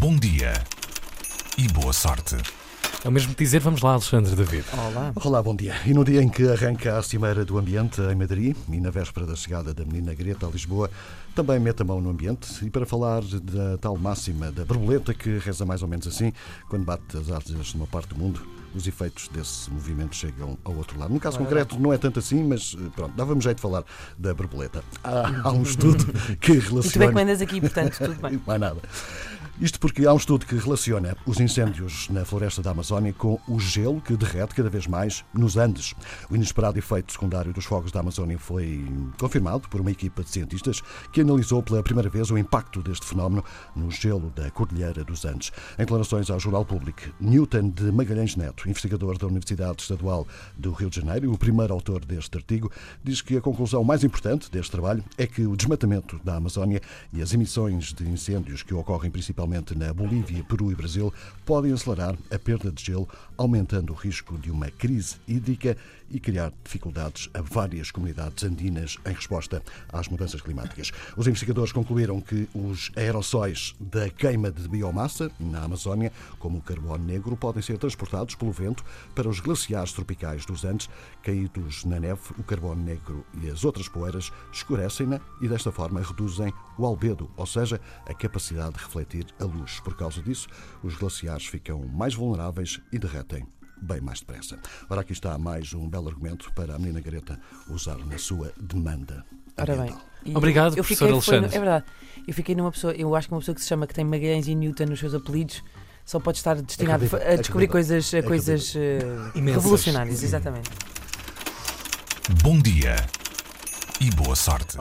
Bom dia e boa sorte. É o mesmo que dizer vamos lá, Alexandre David. Olá. Olá, bom dia. E no dia em que arranca a Cimeira do Ambiente em Madrid e na véspera da chegada da menina Greta a Lisboa, também mete a mão no ambiente e para falar da tal máxima da borboleta que reza mais ou menos assim, quando bate as asas numa parte do mundo, os efeitos desse movimento chegam ao outro lado. No caso concreto não é tanto assim, mas eh, pronto, dávamos jeito de falar da borboleta. Há, há um estudo que E tu é que relaciona... mandas aqui, portanto, tudo bem. Mais nada. Isto porque há um estudo que relaciona os incêndios na floresta da Amazónia com o gelo que derrete cada vez mais nos Andes. O inesperado efeito secundário dos fogos da Amazónia foi confirmado por uma equipa de cientistas que analisou pela primeira vez o impacto deste fenómeno no gelo da Cordilheira dos Andes. Em declarações ao Jornal Público, Newton de Magalhães Neto, investigador da Universidade Estadual do Rio de Janeiro o primeiro autor deste artigo, diz que a conclusão mais importante deste trabalho é que o desmatamento da Amazónia e as emissões de incêndios que ocorrem principalmente na Bolívia, Peru e Brasil podem acelerar a perda de gelo, aumentando o risco de uma crise hídrica e criar dificuldades a várias comunidades andinas em resposta às mudanças climáticas. Os investigadores concluíram que os aerossóis da queima de biomassa na Amazónia, como o carbono negro, podem ser transportados pelo vento para os glaciares tropicais dos Andes. Caídos na neve, o carbono negro e as outras poeiras escurecem-na e desta forma reduzem o albedo, ou seja, a capacidade de refletir a luz. Por causa disso, os glaciares ficam mais vulneráveis e derretem bem mais depressa. Ora, aqui está mais um belo argumento para a menina Gareta usar na sua demanda. Ora bem. ambiental. Obrigado, eu professor fiquei, foi- Alexandre. É verdade. Eu fiquei numa pessoa, eu acho que uma pessoa que se chama que tem Magalhães e Newton nos seus apelidos só pode estar destinado Acredito, a descobrir acredito. coisas, Acredito. coisas Imensas. revolucionárias, exatamente. Bom dia e boa sorte.